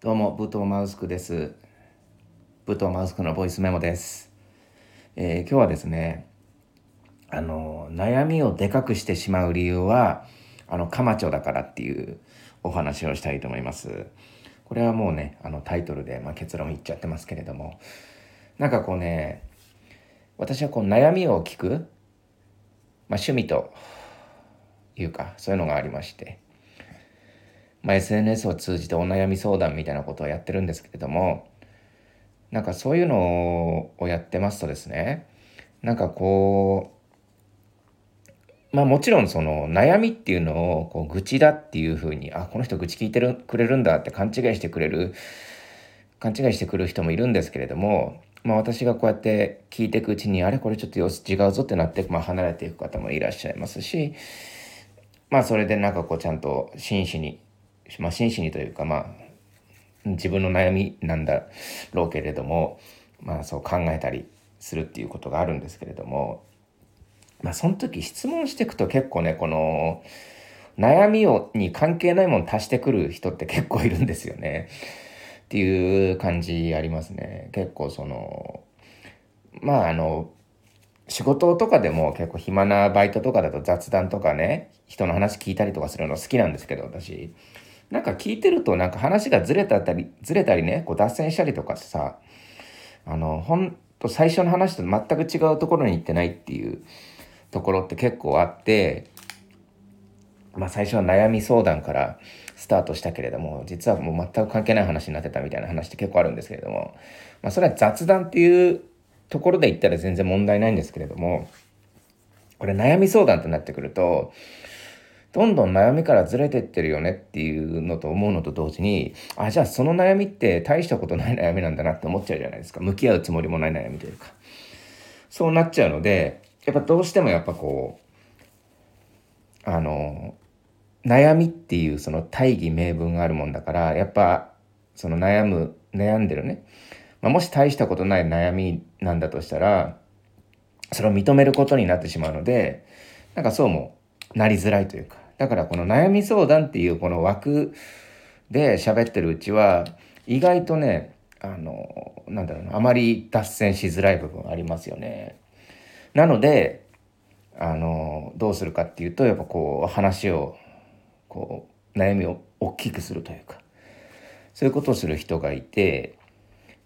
どうも、武藤マウスクです。武藤マウスクのボイスメモです。えー今日はですね、あの、悩みをでかくしてしまう理由は、あの、カマチョだからっていうお話をしたいと思います。これはもうね、あの、タイトルで、まあ、結論言っちゃってますけれども、なんかこうね、私はこう悩みを聞く、まあ、趣味というか、そういうのがありまして、まあ、SNS を通じてお悩み相談みたいなことをやってるんですけれどもなんかそういうのをやってますとですねなんかこうまあもちろんその悩みっていうのをこう愚痴だっていうふうにあこの人愚痴聞いてるくれるんだって勘違いしてくれる勘違いしてくる人もいるんですけれども、まあ、私がこうやって聞いていくうちにあれこれちょっと様子違うぞってなって、まあ、離れていく方もいらっしゃいますしまあそれでなんかこうちゃんと真摯にまあ、真摯にというか、まあ、自分の悩みなんだろうけれども、まあ、そう考えたりするっていうことがあるんですけれども、まあ、その時質問していくと結構ねこの悩みをに関係ないもの足してくる人って結構いるんですよね。っていう感じありますね。結構そのまああの仕事とかでも結構暇なバイトとかだと雑談とかね人の話聞いたりとかするの好きなんですけど私なんか聞いてるとなんか話がずれたりずれたりねこう脱線したりとかさあのほんと最初の話と全く違うところに行ってないっていうところって結構あってまあ最初は悩み相談からスタートしたけれども実はもう全く関係ない話になってたみたいな話って結構あるんですけれども、まあ、それは雑談っていうところで言ったら全然問題ないんですけれどもこれ悩み相談ってなってくるとどんどん悩みからずれてってるよねっていうのと思うのと同時にあじゃあその悩みって大したことない悩みなんだなって思っちゃうじゃないですか。向き合うつもりもない悩みというか。そうなっちゃうのでやっぱどうしてもやっぱこうあの悩みっていうその大義名分があるもんだからやっぱその悩む悩んでるね、まあ、もし大したことない悩みなんだとしたらそれを認めることになってしまうのでなんかそうもなりづらいというかだからこの悩み相談っていうこの枠で喋ってるうちは意外とねあのなんだろうなあまり脱線しづらい部分ありますよね。なのであのどうするかっていうとやっぱこう話をこう悩みを大きくするというかそういうことをする人がいて、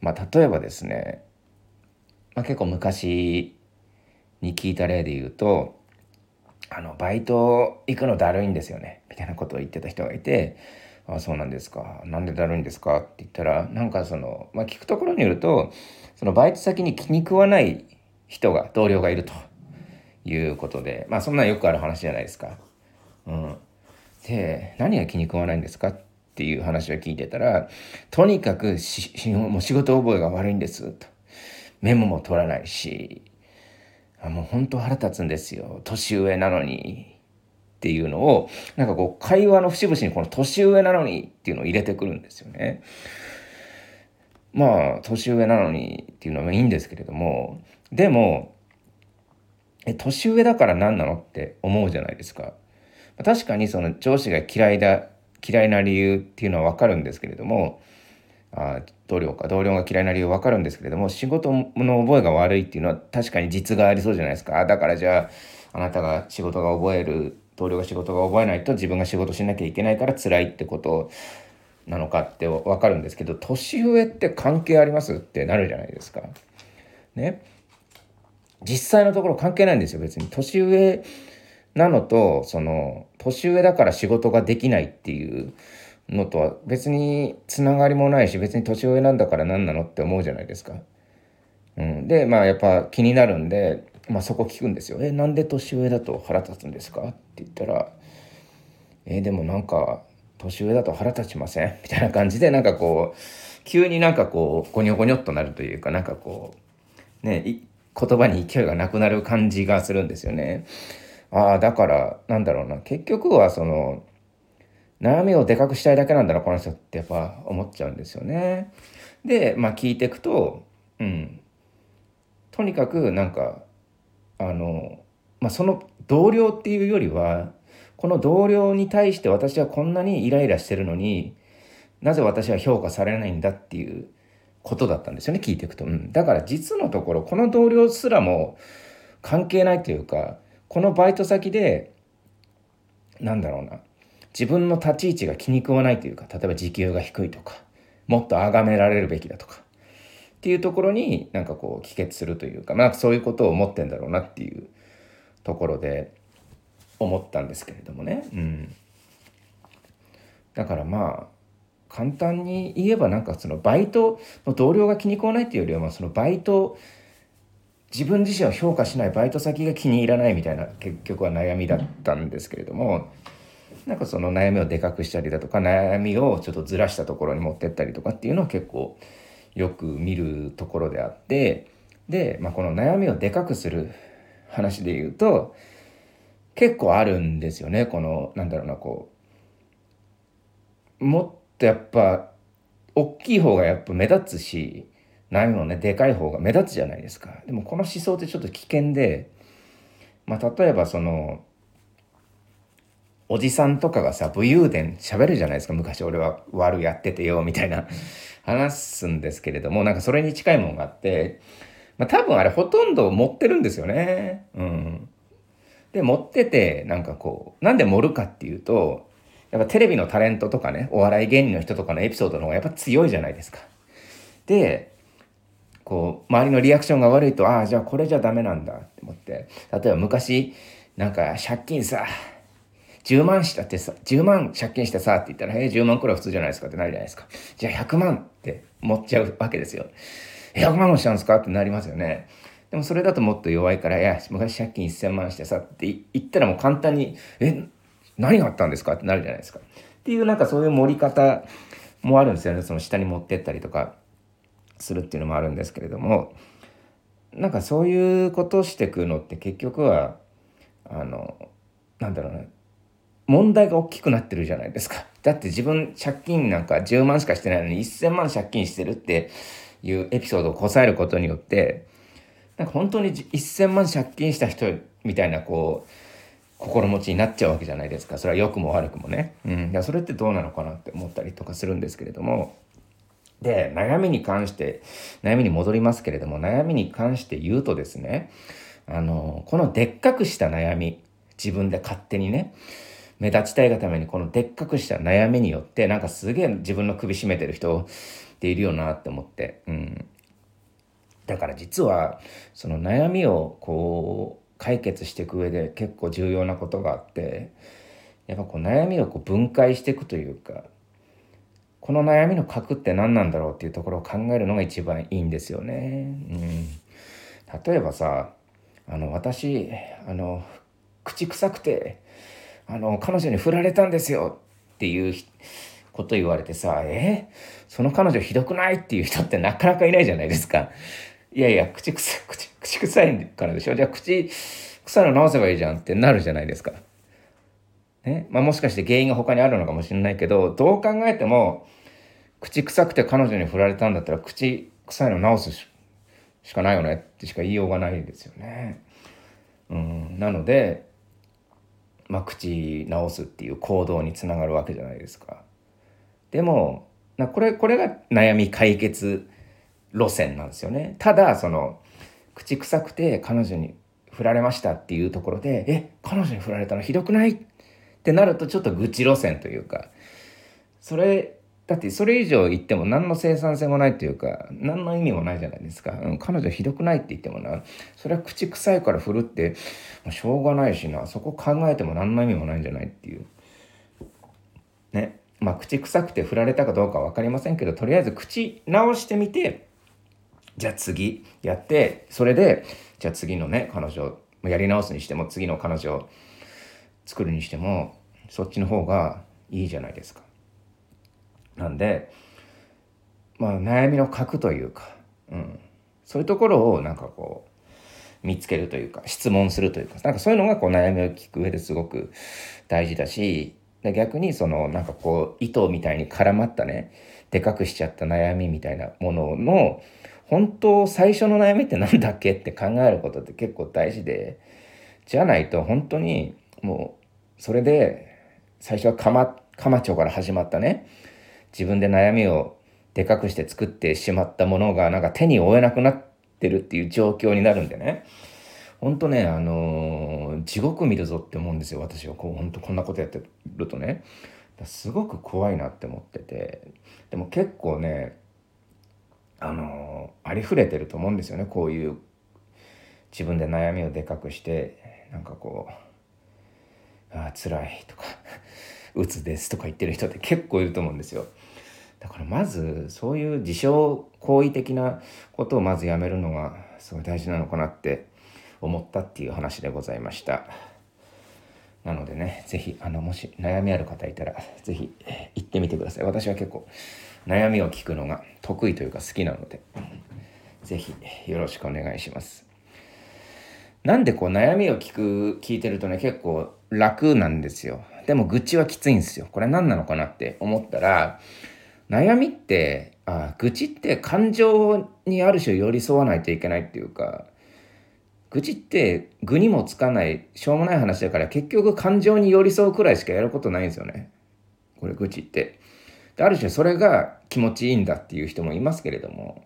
まあ、例えばですね、まあ、結構昔に聞いた例で言うとあのバイト行くのだるいんですよねみたいなことを言ってた人がいて「あそうなんですかなんでだるいんですか?」って言ったらなんかその、まあ、聞くところによるとそのバイト先に気に食わない人が同僚がいるということでまあそんなんよくある話じゃないですか。うん、で何が気に食わないんですかっていう話を聞いてたらとにかくしもう仕事覚えが悪いんですとメモも取らないしもう本当腹立つんですよ年上なのにっていうのをなんかこう会話の節々にこの年上なのにっていうのを入れてくるんですよね。まあ年上なのにっていうのはいいんですけれどもでもえ年上だから何なのって思うじゃないですか。確かにその上司が嫌いだ嫌いな理由っていうのは分かるんですけれどもあ同僚か同僚が嫌いな理由分かるんですけれども仕事の覚えが悪いっていうのは確かに実がありそうじゃないですか。だからじゃああなたが仕事が覚える同僚が仕事が覚えないと自分が仕事しなきゃいけないから辛いってことなのかって分かるんですけど年上って関係ありますってなるじゃないですか。ね。実際のところ関係ないんですよ別に。年上なのとその年上だから仕事ができないっていうのとは別につながりもないし別に年上なんだから何なのって思うじゃないですか。うん、でまあやっぱ気になるんで、まあ、そこ聞くんですよ。えなんで年上だと腹立つんですか？って言ったら「えでもなんか年上だと腹立ちません?」みたいな感じでなんかこう急になんかこうゴニョゴニョっとなるというかなんかこうね言葉に勢いがなくなる感じがするんですよね。ああだからなんだろうな結局はその悩みをでかくしたいだけなんだなこの人ってやっぱ思っちゃうんですよね。でまあ聞いていくとうん。とにかくなんかあの、まあ、その同僚っていうよりはこの同僚に対して私はこんなにイライラしてるのになぜ私は評価されないんだっていうことだったんですよね聞いていくと、うん、だから実のところこの同僚すらも関係ないというかこのバイト先でなんだろうな。自分の立ち位置が気に食わないというか例えば時給が低いとかもっと崇められるべきだとかっていうところになんかこう帰結するというかまあそういうことを思ってんだろうなっていうところで思ったんですけれどもね。うん、だからまあ簡単に言えばなんかそのバイトの同僚が気に食わないっていうよりはそのバイト自分自身を評価しないバイト先が気に入らないみたいな結局は悩みだったんですけれどもなんかその悩みをでかくしたりだとか悩みをちょっとずらしたところに持ってったりとかっていうのは結構よく見るところであってで、まあ、この悩みをでかくする話で言うと結構あるんですよね。このなんだろうなこうもっとやっぱ大きい方がやっぱ目立つし悩みもねでかい方が目立つじゃないですか。でもこの思想ってちょっと危険で、まあ、例えばそのおじさんとかがさ武勇伝喋るじゃないですか昔俺は悪やっててよみたいな話すんですけれどもなんかそれに近いものがあって、まあ、多分あれほとんど持ってるんですよね。うん、で持っててなんかこうなんで盛るかっていうとやっぱテレビのタレントとかねお笑い芸人の人とかのエピソードの方がやっぱ強いじゃないですか。でこう周りのリアクションが悪いとああじゃあこれじゃダメなんだって思って例えば昔なんか借金さ10万したってさ、10万借金してさって言ったら、えー、10万くらい普通じゃないですかってなるじゃないですか。じゃあ100万って持っちゃうわけですよ。100万もしたんですか？ってなりますよね。でもそれだともっと弱いから、いや、昔借金1000万してさって言ったらもう簡単に、え、何があったんですか？ってなるじゃないですか。っていうなんかそういう盛り方もあるんですよね。その下に持ってったりとかするっていうのもあるんですけれども、なんかそういうことをしてくのって結局は、あの、なんだろうな、問題が大きくなってるじゃないですか。だって自分借金なんか10万しかしてないのに1000万借金してるっていうエピソードをこさえることによって、なんか本当に1000万借金した人みたいなこう、心持ちになっちゃうわけじゃないですか。それは良くも悪くもね。うん。いやそれってどうなのかなって思ったりとかするんですけれども。で、悩みに関して、悩みに戻りますけれども、悩みに関して言うとですね、あの、このでっかくした悩み、自分で勝手にね、目立ちたいがためにこのでっかくした悩みによってなんかすげえ自分の首絞めてる人っているよなって思って、うん、だから実はその悩みをこう解決していく上で結構重要なことがあってやっぱこう悩みをこう分解していくというかこの悩みの核って何なんだろうっていうところを考えるのが一番いいんですよね。うん、例えばさあの私あの口臭くてあの、彼女に振られたんですよっていうこと言われてさ、え？その彼女ひどくないっていう人ってなかなかいないじゃないですか。いやいや、口臭い、口、口臭いからでしょ？じゃあ口臭いの直せばいいじゃんってなるじゃないですか。ね？まあもしかして原因が他にあるのかもしれないけど、どう考えても、口臭くて彼女に振られたんだったら口臭いの直すしかないよねってしか言いようがないですよね。うん、なので、まあ、口直すっていう行動につながるわけじゃないですか。でもなこれこれが悩み解決路線なんですよね。ただその口臭くて彼女に振られましたっていうところで「え彼女に振られたのひどくない?」ってなるとちょっと愚痴路線というかそれだってそれ以上言っても何の生産性もないっていうか何の意味もないじゃないですか、うん、彼女ひどくないって言ってもな。それは口臭いから振るってしょうがないしな。そこ考えても何の意味もないんじゃないっていう。ね。まあ口臭くて振られたかどうか分かりませんけどとりあえず口直してみてじゃあ次やってそれでじゃあ次のね彼女やり直すにしても次の彼女を作るにしてもそっちの方がいいじゃないですか。なんで、まあ、悩みの核というか、うん、そういうところをなんかこう見つけるというか質問するというかなんかそういうのがこう悩みを聞く上ですごく大事だし逆にそのなんかこう糸みたいに絡まったねでかくしちゃった悩みみたいなものの本当最初の悩みって何だっけって考えることって結構大事でじゃないと本当にもうそれで最初はかま、かま町から始まったね自分で悩みをでかくして作ってしまったものがなんか手に負えなくなってるっていう状況になるんでね。ほんとねあのー、地獄見るぞって思うんですよ私は。こうほんとこんなことやってるとね。すごく怖いなって思ってて。でも結構ねあのー、ありふれてると思うんですよね。こういう自分で悩みをでかくしてなんかこう「ああ辛い」とか「うつです」とか言ってる人って結構いると思うんですよ。だからまずそういう自傷行為的なことをまずやめるのがすごい大事なのかなって思ったっていう話でございました。なのでね、是非あの、もし悩みある方いたら、是非行ってみてください。私は結構悩みを聞くのが得意というか好きなので、是非よろしくお願いします。なんでこう悩みを聞く、聞いてるとね、結構楽なんですよ。でも愚痴はきついんですよ。これ何なのかなって思ったら、悩みって、あ愚痴って感情にある種寄り添わないといけないっていうか、愚痴って具にもつかないしょうもない話だから結局感情に寄り添うくらいしかやることないんですよね。これ愚痴って。である種それが気持ちいいんだっていう人もいますけれども、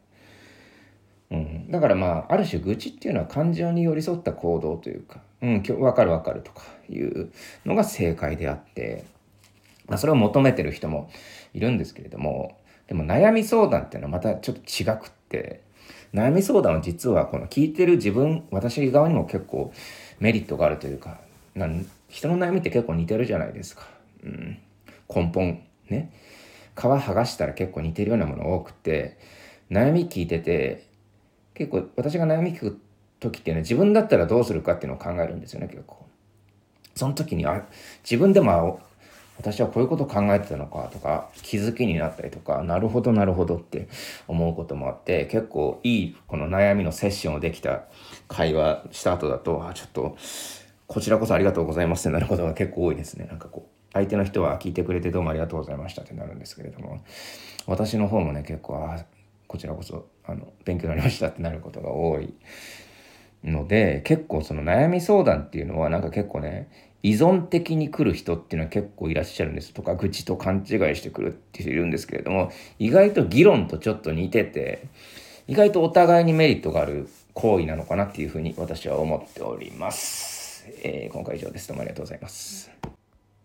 うん、だからまあある種愚痴っていうのは感情に寄り添った行動というか「うん分かる分かる」とかいうのが正解であって、まあ、それを求めてる人もいるんですけれどもでも悩み相談っていうのはまたちょっと違くって悩み相談は実はこの聞いてる自分私側にも結構メリットがあるというかなん人の悩みって結構似てるじゃないですか、うん、根本ね。皮剥がしたら結構似てるようなもの多くて悩み聞いてて結構私が悩み聞く時っていうのは自分だったらどうするかっていうのを考えるんですよね結構。その時にあ自分でも私はこういうこと考えてたのかとか気づきになったりとかなるほどなるほどって思うこともあって結構いいこの悩みのセッションをできた会話した後だとあちょっとこちらこそありがとうございますってなることが結構多いですね。なんかこう相手の人は聞いてくれてどうもありがとうございましたってなるんですけれども私の方もね結構あこちらこそあの勉強になりましたってなることが多いので結構その悩み相談っていうのはなんか結構ね依存的に来る人っていうのは結構いらっしゃるんですとか愚痴と勘違いしてくるっていう人いるんですけれども意外と議論とちょっと似てて意外とお互いにメリットがある行為なのかなっていうふうに私は思っております。えー、今回以上です。どうもありがとうございます。